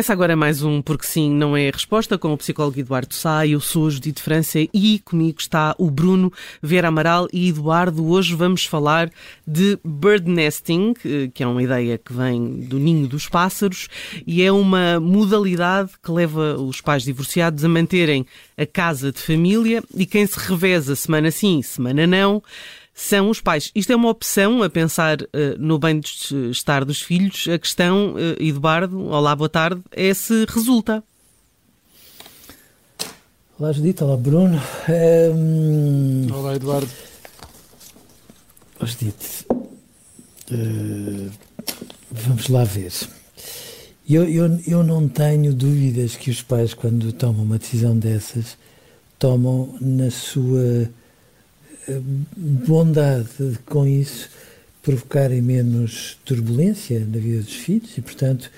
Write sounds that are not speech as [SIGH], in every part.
Começa agora mais um Porque Sim Não É a Resposta com o psicólogo Eduardo Sá. Eu sou a Judite França e comigo está o Bruno Vera Amaral e Eduardo. Hoje vamos falar de bird nesting, que é uma ideia que vem do ninho dos pássaros e é uma modalidade que leva os pais divorciados a manterem a casa de família e quem se reveza semana sim, semana não, são os pais. Isto é uma opção a pensar uh, no bem-estar dos filhos. A questão, uh, Eduardo, olá, boa tarde, é se resulta. Olá, Judita, olá, Bruno. Um... Olá, Eduardo. Judite, uh, vamos lá ver. Eu, eu, eu não tenho dúvidas que os pais, quando tomam uma decisão dessas, tomam na sua bondade de, com isso provocarem menos turbulência na vida dos filhos e, portanto,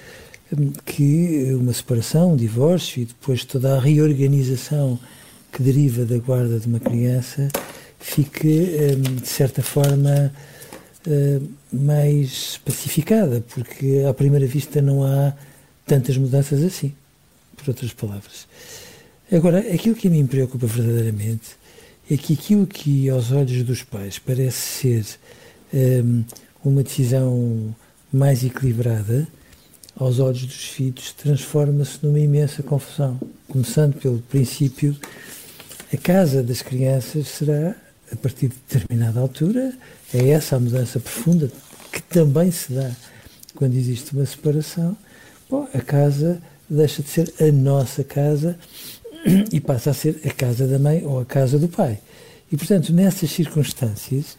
que uma separação, um divórcio e depois toda a reorganização que deriva da guarda de uma criança fique, de certa forma, mais pacificada, porque à primeira vista não há tantas mudanças assim, por outras palavras. Agora, aquilo que mim preocupa verdadeiramente é que aquilo que aos olhos dos pais parece ser um, uma decisão mais equilibrada, aos olhos dos filhos transforma-se numa imensa confusão. Começando pelo princípio, a casa das crianças será, a partir de determinada altura, é essa a mudança profunda que também se dá quando existe uma separação. Bom, a casa deixa de ser a nossa casa e passa a ser a casa da mãe ou a casa do pai. E, portanto, nessas circunstâncias,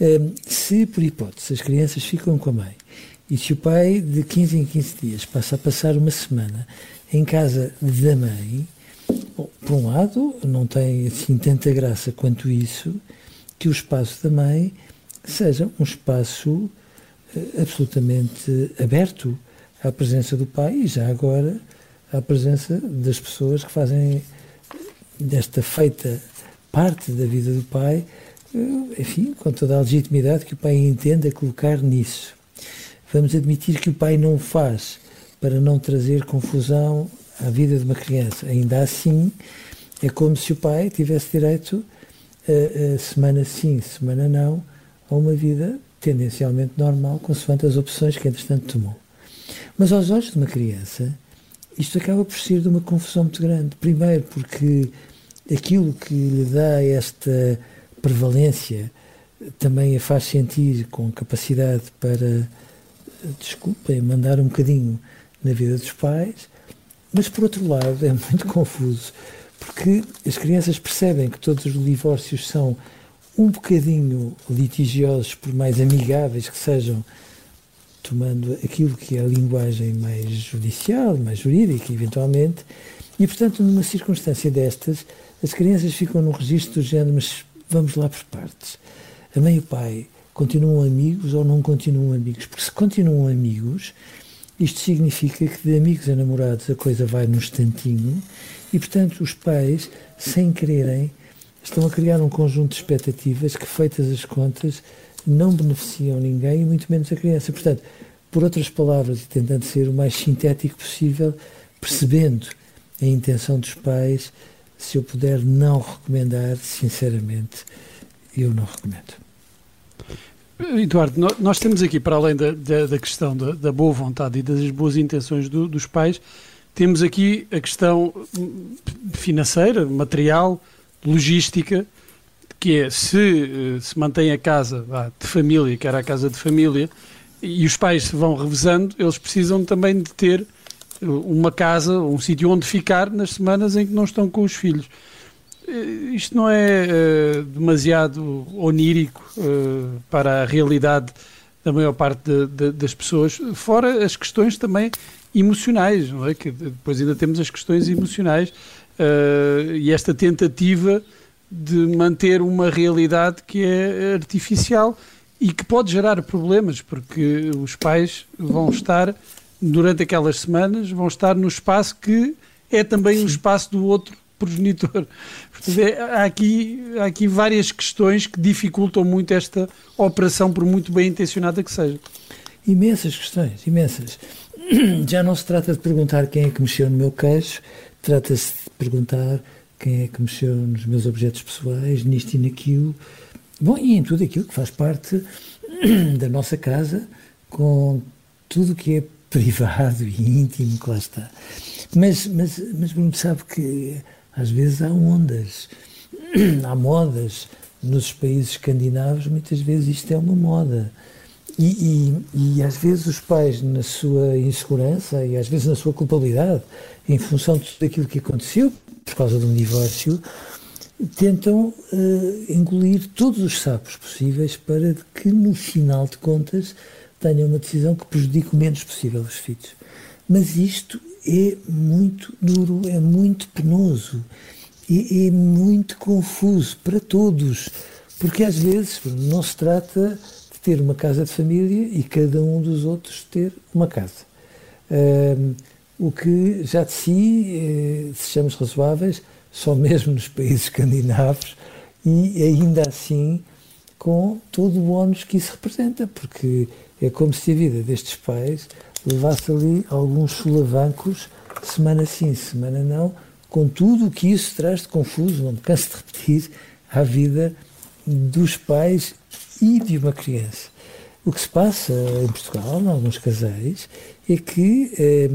hum, se por hipótese as crianças ficam com a mãe e se o pai de 15 em 15 dias passa a passar uma semana em casa da mãe, bom, por um lado, não tem assim tanta graça quanto isso que o espaço da mãe seja um espaço eh, absolutamente aberto à presença do pai e já agora à presença das pessoas que fazem desta feita parte da vida do pai, eh, enfim, com toda a legitimidade que o pai entenda colocar nisso. Vamos admitir que o pai não faz para não trazer confusão à vida de uma criança. Ainda assim, é como se o pai tivesse direito, a, a semana sim, semana não, a uma vida tendencialmente normal, consoante as opções que entretanto tomou. Mas aos olhos de uma criança, isto acaba por ser de uma confusão muito grande. Primeiro, porque aquilo que lhe dá esta prevalência também a faz sentir com capacidade para, desculpem, mandar um bocadinho na vida dos pais, mas por outro lado é muito [LAUGHS] confuso, porque as crianças percebem que todos os divórcios são um bocadinho litigiosos, por mais amigáveis que sejam tomando aquilo que é a linguagem mais judicial, mais jurídica, eventualmente, e, portanto, numa circunstância destas, as crianças ficam no registro do género, mas vamos lá por partes. A mãe e o pai continuam amigos ou não continuam amigos? Porque se continuam amigos, isto significa que de amigos a namorados a coisa vai num instantinho e, portanto, os pais, sem quererem, estão a criar um conjunto de expectativas que, feitas as contas, não beneficiam ninguém muito menos a criança. Portanto, por outras palavras, e tentando ser o mais sintético possível, percebendo a intenção dos pais, se eu puder não recomendar, sinceramente, eu não recomendo. Eduardo, nós temos aqui, para além da, da, da questão da, da, boa vontade e das boas intenções do, dos pais, temos aqui a questão financeira, material, logística, que é se se mantém a casa de família, que era a casa de família, e os pais se vão revezando, eles precisam também de ter uma casa, um sítio onde ficar nas semanas em que não estão com os filhos. Isto não é uh, demasiado onírico uh, para a realidade da maior parte de, de, das pessoas, fora as questões também emocionais, não é? Que depois ainda temos as questões emocionais uh, e esta tentativa de manter uma realidade que é artificial e que pode gerar problemas, porque os pais vão estar durante aquelas semanas, vão estar no espaço que é também o um espaço do outro progenitor. Portanto, é, há, aqui, há aqui várias questões que dificultam muito esta operação, por muito bem intencionada que seja. Imensas questões, imensas. [CLEARS THROAT] Já não se trata de perguntar quem é que mexeu no meu queixo, trata-se de perguntar quem é que mexeu nos meus objetos pessoais, nisto e naquilo. Bom, e em tudo aquilo que faz parte [CLEARS THROAT] da nossa casa, com tudo que é [LAUGHS] privado e íntimo que lá está. Mas, mas, mas Bruno sabe que às vezes há ondas, [CLEARS THROAT] há modas. Nos países escandinavos, muitas vezes isto é uma moda. E, e, e, às vezes os pais, na sua insegurança e às vezes na sua culpabilidade, em função de tudo aquilo que aconteceu por causa um divórcio, tentam uh, engolir todos os sapos possíveis para que, no final de contas, tenham uma decisão que prejudique o menos possível os filhos. Mas isto é muito duro, é muito penoso, é, é muito confuso para todos, porque às vezes não se trata de ter uma casa de família e cada um dos outros ter uma casa. Um, o que já de si, eh, sejamos razoáveis, só mesmo nos países [LAUGHS] escandinavos e ainda assim com todo o ónus que isso representa, porque é como se a vida destes pais levasse ali alguns solavancos, semana sim, semana não, com tudo o que isso traz de confuso, não me canso de repetir, à vida dos pais e de uma criança. O que se passa em Portugal, em alguns casais, é que eh,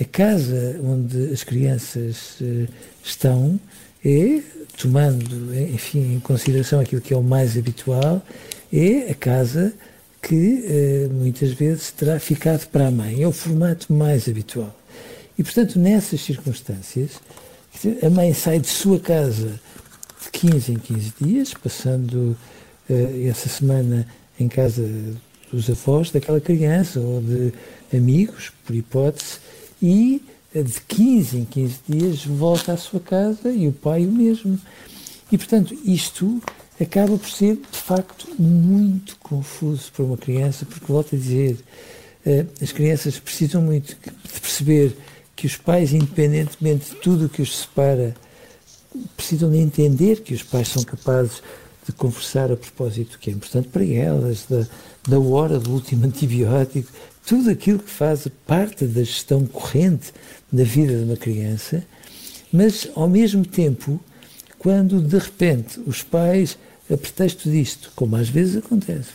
a casa onde as crianças eh, estão é, tomando enfim, em consideração aquilo que é o mais habitual, é a casa que eh, muitas vezes terá ficado para a mãe. É o formato mais habitual. E, portanto, nessas circunstâncias, a mãe sai de sua casa de 15 em 15 dias, passando eh, essa semana em casa dos avós daquela criança ou de amigos, por hipótese, e de 15 em 15 dias volta à sua casa e o pai o mesmo. E, portanto, isto acaba por ser, de facto, muito confuso para uma criança, porque, volto a dizer, eh, as crianças precisam muito de perceber que os pais, independentemente de tudo o que os separa, precisam de entender que os pais são capazes de conversar a propósito do que é importante para elas, da, da hora do último [LAUGHS] antibiótico, tudo aquilo que faz parte da gestão corrente da vida de uma criança, mas ao mesmo tempo, quando de repente os pais, a pretexto disto, como às vezes acontece,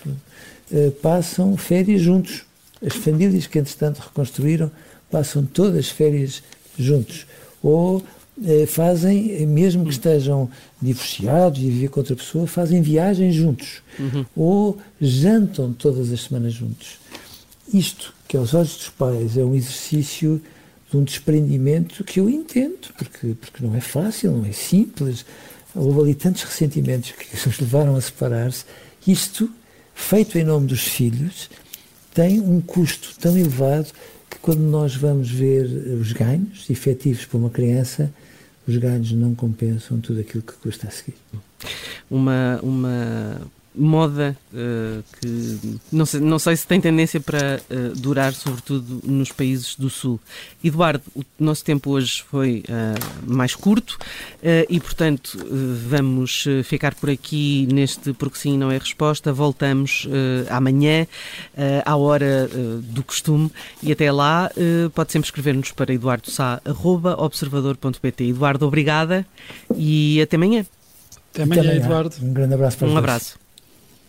eh, passam férias juntos. As famílias que entretanto reconstruíram passam todas as férias juntos. Ou eh, fazem, mesmo que estejam divorciados e vivem com outra pessoa, fazem viagens juntos. Uhum. Ou jantam todas as semanas juntos. Isto, que aos olhos dos pais é um exercício de um desprendimento que eu entendo, porque, porque não é fácil, não é simples. Houve ali tantos ressentimentos que os levaram a separar-se. Isto, feito em nome dos filhos, tem um custo tão elevado que quando nós vamos ver os ganhos efetivos para uma criança, os ganhos não compensam tudo aquilo que custa a seguir. Uma, uma moda uh, que não sei, não sei se tem tendência para uh, durar, sobretudo nos países do Sul. Eduardo, o nosso tempo hoje foi uh, mais curto e, portanto, vamos ficar por aqui neste Porque Sim Não é Resposta. Voltamos amanhã, à hora do costume, e até lá pode sempre escrever-nos para eduardosá.observador.pt. Eduardo, obrigada e até amanhã. Até amanhã, até amanhã. Eduardo. Um grande abraço para Um abraço.